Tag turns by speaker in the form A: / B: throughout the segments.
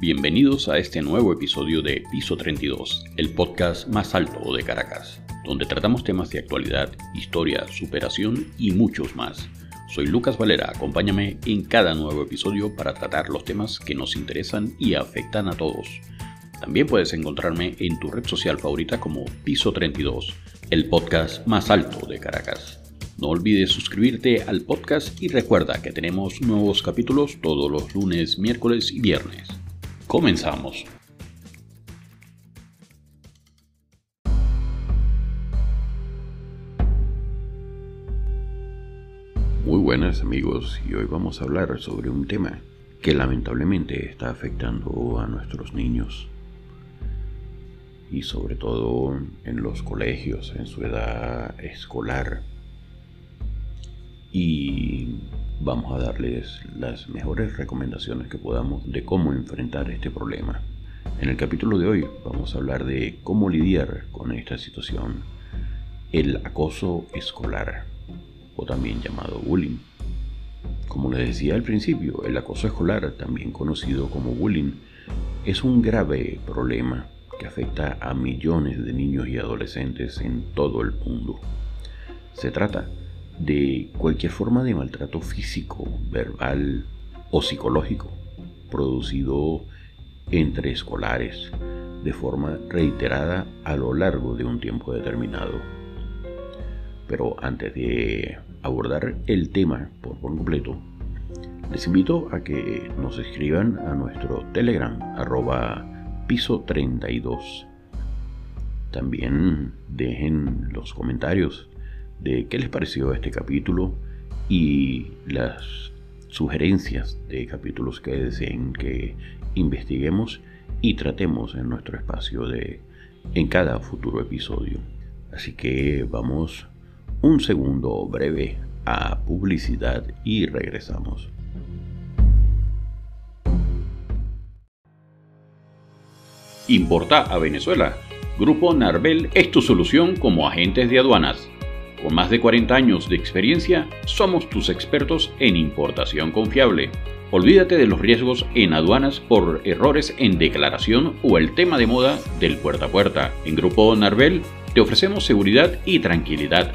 A: Bienvenidos a este nuevo episodio de Piso 32, el podcast más alto de Caracas, donde tratamos temas de actualidad, historia, superación y muchos más. Soy Lucas Valera, acompáñame en cada nuevo episodio para tratar los temas que nos interesan y afectan a todos. También puedes encontrarme en tu red social favorita como Piso 32, el podcast más alto de Caracas. No olvides suscribirte al podcast y recuerda que tenemos nuevos capítulos todos los lunes, miércoles y viernes. Comenzamos. Muy buenas amigos y hoy vamos a hablar sobre un tema que lamentablemente está afectando a nuestros niños y sobre todo en los colegios en su edad escolar y vamos a darles las mejores recomendaciones que podamos de cómo enfrentar este problema. En el capítulo de hoy vamos a hablar de cómo lidiar con esta situación, el acoso escolar, o también llamado bullying. Como les decía al principio, el acoso escolar, también conocido como bullying, es un grave problema que afecta a millones de niños y adolescentes en todo el mundo. Se trata de cualquier forma de maltrato físico, verbal o psicológico producido entre escolares de forma reiterada a lo largo de un tiempo determinado. Pero antes de abordar el tema por completo, les invito a que nos escriban a nuestro Telegram arroba piso 32. También dejen los comentarios de qué les pareció este capítulo y las sugerencias de capítulos que deseen que investiguemos y tratemos en nuestro espacio de en cada futuro episodio. Así que vamos un segundo breve a publicidad y regresamos. Importa a Venezuela. Grupo Narvel es tu solución como agentes de aduanas con más de 40 años de experiencia, somos tus expertos en importación confiable. Olvídate de los riesgos en aduanas por errores en declaración o el tema de moda del puerta a puerta. En Grupo Narvel te ofrecemos seguridad y tranquilidad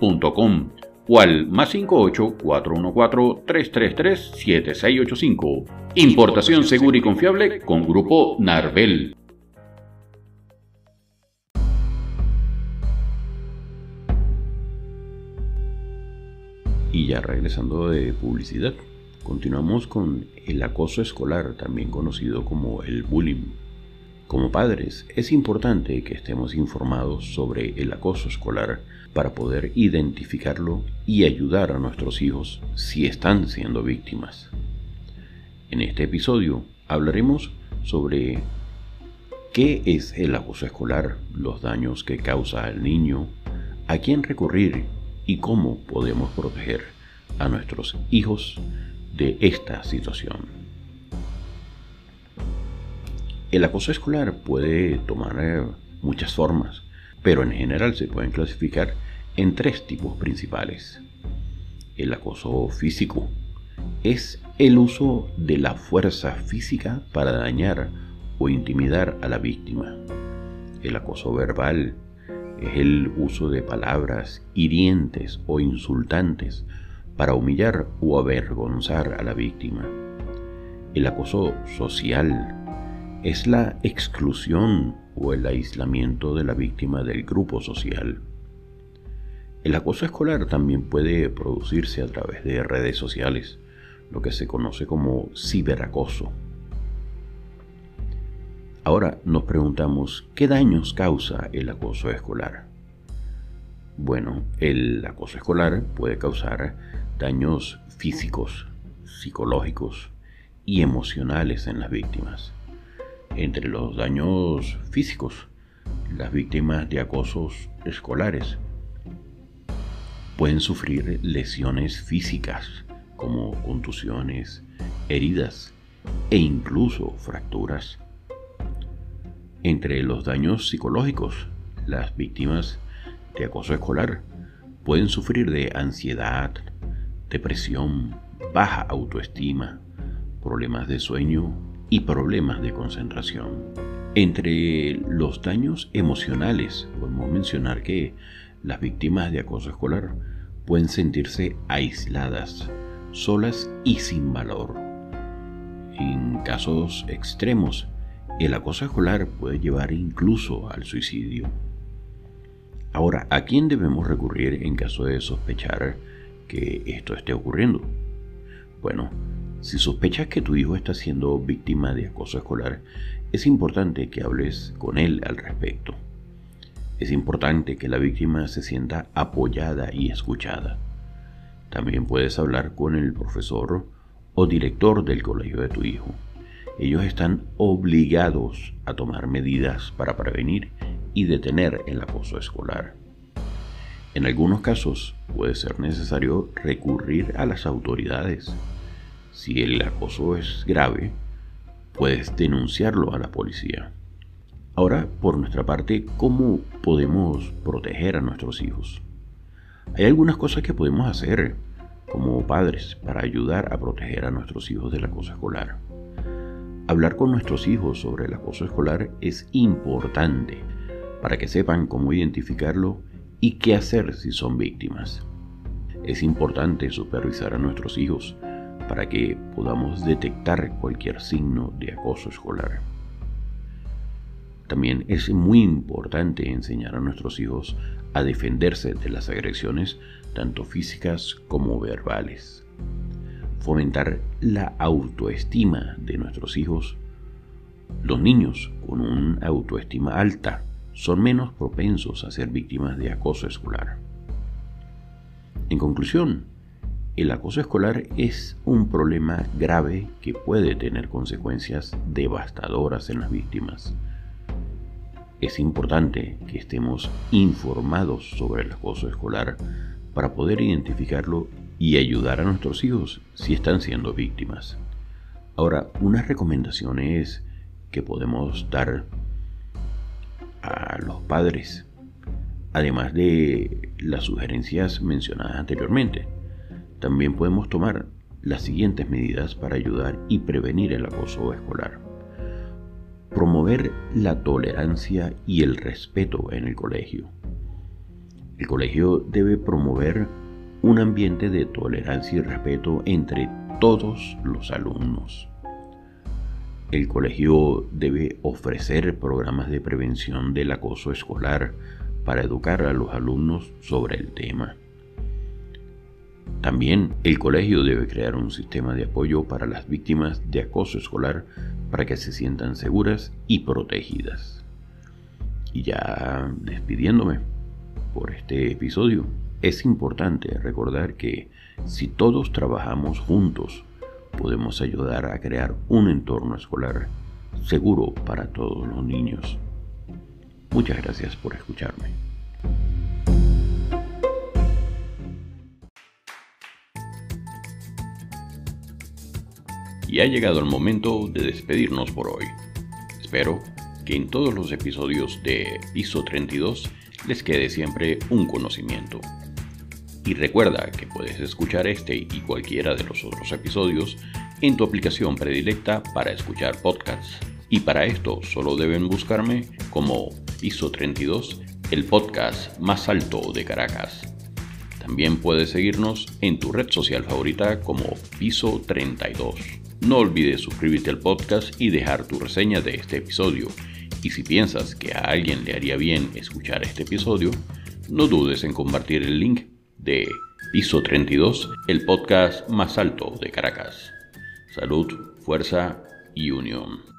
A: o al más 58 414 333 7685. Importación segura y confiable con Grupo Narvel. Y ya regresando de publicidad, continuamos con el acoso escolar, también conocido como el bullying. Como padres, es importante que estemos informados sobre el acoso escolar para poder identificarlo y ayudar a nuestros hijos si están siendo víctimas. En este episodio hablaremos sobre qué es el acoso escolar, los daños que causa al niño, a quién recurrir y cómo podemos proteger a nuestros hijos de esta situación. El acoso escolar puede tomar eh, muchas formas, pero en general se pueden clasificar en tres tipos principales. El acoso físico es el uso de la fuerza física para dañar o intimidar a la víctima. El acoso verbal es el uso de palabras hirientes o insultantes para humillar o avergonzar a la víctima. El acoso social es la exclusión o el aislamiento de la víctima del grupo social. El acoso escolar también puede producirse a través de redes sociales, lo que se conoce como ciberacoso. Ahora nos preguntamos, ¿qué daños causa el acoso escolar? Bueno, el acoso escolar puede causar daños físicos, psicológicos y emocionales en las víctimas. Entre los daños físicos, las víctimas de acosos escolares pueden sufrir lesiones físicas como contusiones, heridas e incluso fracturas. Entre los daños psicológicos, las víctimas de acoso escolar pueden sufrir de ansiedad, depresión, baja autoestima, problemas de sueño y problemas de concentración. Entre los daños emocionales, podemos mencionar que las víctimas de acoso escolar pueden sentirse aisladas, solas y sin valor. En casos extremos, el acoso escolar puede llevar incluso al suicidio. Ahora, ¿a quién debemos recurrir en caso de sospechar que esto esté ocurriendo? Bueno, si sospechas que tu hijo está siendo víctima de acoso escolar, es importante que hables con él al respecto. Es importante que la víctima se sienta apoyada y escuchada. También puedes hablar con el profesor o director del colegio de tu hijo. Ellos están obligados a tomar medidas para prevenir y detener el acoso escolar. En algunos casos puede ser necesario recurrir a las autoridades. Si el acoso es grave, puedes denunciarlo a la policía. Ahora, por nuestra parte, ¿cómo podemos proteger a nuestros hijos? Hay algunas cosas que podemos hacer como padres para ayudar a proteger a nuestros hijos del acoso escolar. Hablar con nuestros hijos sobre el acoso escolar es importante para que sepan cómo identificarlo y qué hacer si son víctimas. Es importante supervisar a nuestros hijos para que podamos detectar cualquier signo de acoso escolar. También es muy importante enseñar a nuestros hijos a defenderse de las agresiones tanto físicas como verbales. Fomentar la autoestima de nuestros hijos. Los niños con una autoestima alta son menos propensos a ser víctimas de acoso escolar. En conclusión, el acoso escolar es un problema grave que puede tener consecuencias devastadoras en las víctimas. Es importante que estemos informados sobre el acoso escolar para poder identificarlo y ayudar a nuestros hijos si están siendo víctimas. Ahora, unas recomendaciones que podemos dar a los padres, además de las sugerencias mencionadas anteriormente. También podemos tomar las siguientes medidas para ayudar y prevenir el acoso escolar. Promover la tolerancia y el respeto en el colegio. El colegio debe promover un ambiente de tolerancia y respeto entre todos los alumnos. El colegio debe ofrecer programas de prevención del acoso escolar para educar a los alumnos sobre el tema. También el colegio debe crear un sistema de apoyo para las víctimas de acoso escolar para que se sientan seguras y protegidas. Y ya despidiéndome por este episodio, es importante recordar que si todos trabajamos juntos podemos ayudar a crear un entorno escolar seguro para todos los niños. Muchas gracias por escucharme. Ha llegado el momento de despedirnos por hoy. Espero que en todos los episodios de Piso 32 les quede siempre un conocimiento. Y recuerda que puedes escuchar este y cualquiera de los otros episodios en tu aplicación predilecta para escuchar podcasts. Y para esto solo deben buscarme como Piso 32, el podcast más alto de Caracas. También puedes seguirnos en tu red social favorita como Piso 32. No olvides suscribirte al podcast y dejar tu reseña de este episodio. Y si piensas que a alguien le haría bien escuchar este episodio, no dudes en compartir el link de Piso 32, el podcast más alto de Caracas. Salud, fuerza y unión.